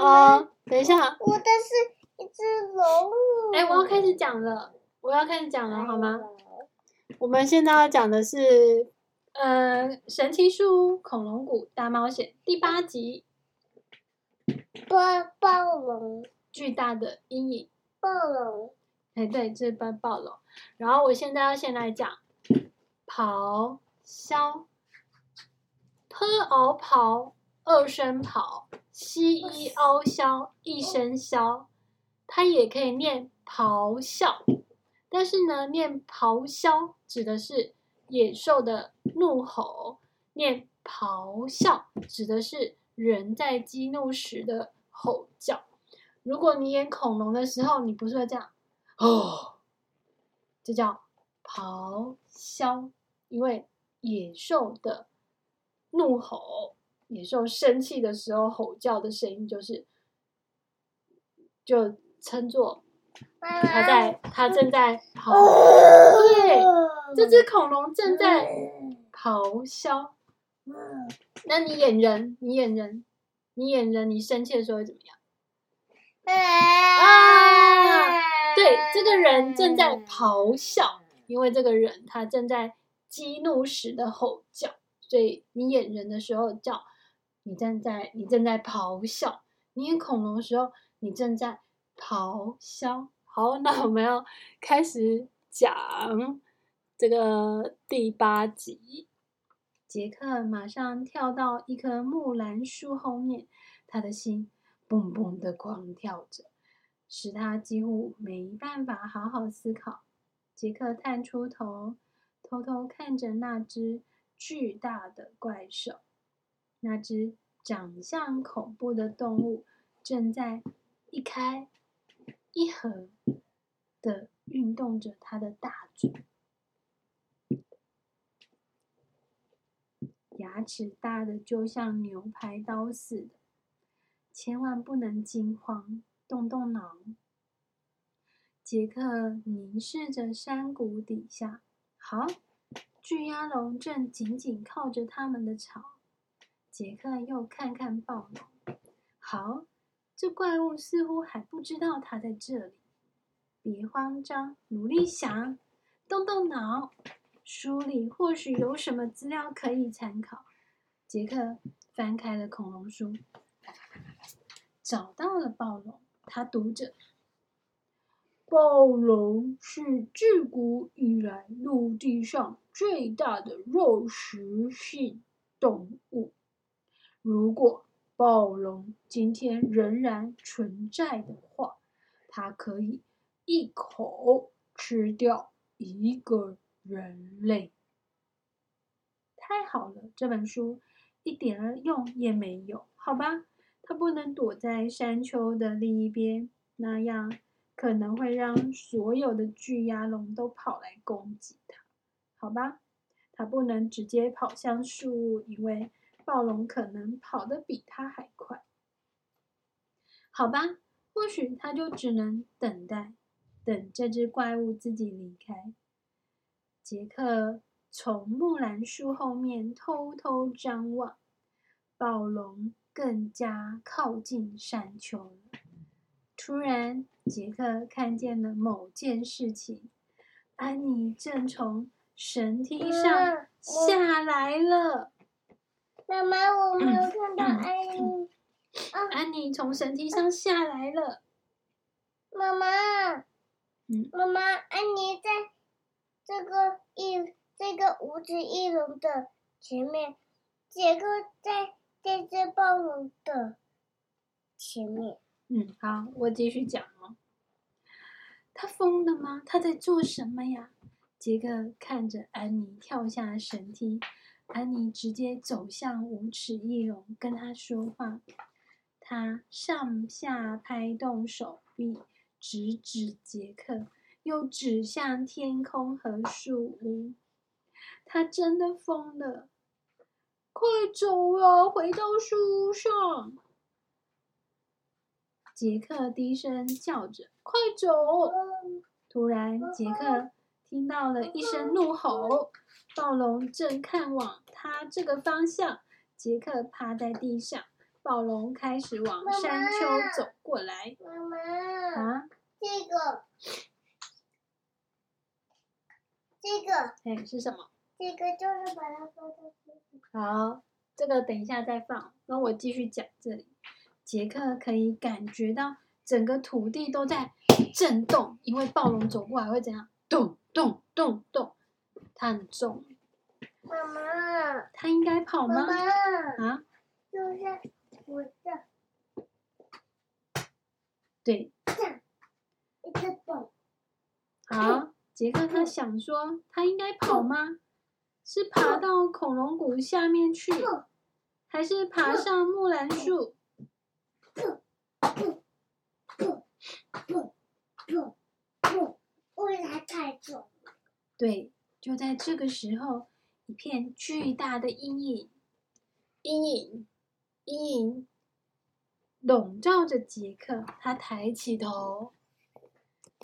啊、哦，等一下，我的是一只龙。哎，我要开始讲了，我要开始讲了，好吗？我们现在要讲的是，呃，《神奇树屋恐龙谷大冒险》第八集。暴暴龙，巨大的阴影。暴龙。哎，对，这是暴暴龙。然后我现在要先来讲，咆哮，p ao 咆，二声咆，x i ao 哮，一声哮。它也可以念咆哮，但是呢，念咆哮指的是野兽的怒吼，念咆哮指的是人在激怒时的吼叫。如果你演恐龙的时候，你不是会这样？哦，这叫咆哮，因为野兽的怒吼，野兽生气的时候吼叫的声音就是，就称作它在，它正在 咆，对，这只恐龙正在咆哮。那你演人，你演人，你演人，你生气的时候会怎么样？啊！对，这个人正在咆哮，因为这个人他正在激怒时的吼叫，所以你演人的时候叫你正在你正在咆哮；你演恐龙的时候，你正在咆哮。好，那我们要开始讲这个第八集。杰克马上跳到一棵木兰树后面，他的心蹦蹦的狂跳着。使他几乎没办法好好思考。杰克探出头，偷偷看着那只巨大的怪兽。那只长相恐怖的动物正在一开一合的运动着它的大嘴，牙齿大的就像牛排刀似的。千万不能惊慌。动动脑，杰克凝视着山谷底下。好，巨鸭龙正紧紧靠着他们的巢。杰克又看看暴龙。好，这怪物似乎还不知道他在这里。别慌张，努力想，动动脑，书里或许有什么资料可以参考。杰克翻开了恐龙书，找到了暴龙。他读着：“暴龙是自古以来陆地上最大的肉食性动物。如果暴龙今天仍然存在的话，它可以一口吃掉一个人类。”太好了，这本书一点儿用也没有，好吧？它不能躲在山丘的另一边，那样可能会让所有的巨鸭龙都跑来攻击它，好吧？它不能直接跑向树屋，因为暴龙可能跑得比它还快，好吧？或许他就只能等待，等这只怪物自己离开。杰克从木兰树后面偷偷张望，暴龙。更加靠近山丘了。突然，杰克看见了某件事情：安妮正从绳梯上下来了。妈妈，我没有看到安妮。安妮从绳梯上下来了。妈妈，嗯，妈妈，安妮在这个翼这个五指翼龙的前面，杰克在。这只暴龙的前面，嗯，好，我继续讲哦。他疯了吗？他在做什么呀？杰克看着安妮跳下绳梯，安妮直接走向无齿翼龙，跟他说话。他上下拍动手臂，指指杰克，又指向天空和树屋。他真的疯了。快走啊！回到树上。杰克低声叫着：“快走！”突然，杰克听到了一声怒吼，暴龙正看往他这个方向。杰克趴在地上，暴龙开始往山丘走过来。妈妈，啊？这个，这个，哎，是什么？这个就是把它放在这里。好，这个等一下再放。那我继续讲这里。杰克可以感觉到整个土地都在震动，因为暴龙走过来会怎样？动动动动，它很重。妈妈，它应该跑吗？妈妈啊？就是我这，对。一个动。好，杰克他想说，他应该跑吗？是爬到恐龙谷下面去，还是爬上木兰树？为它太重。对，就在这个时候，一片巨大的阴影，阴影，阴影，笼罩着杰克。他抬起头，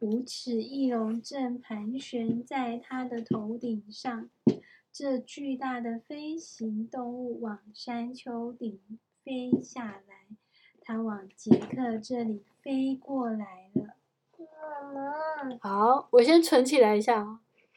五齿翼龙正盘旋在他的头顶上。这巨大的飞行动物往山丘顶飞下来，它往杰克这里飞过来了。好，我先存起来一下。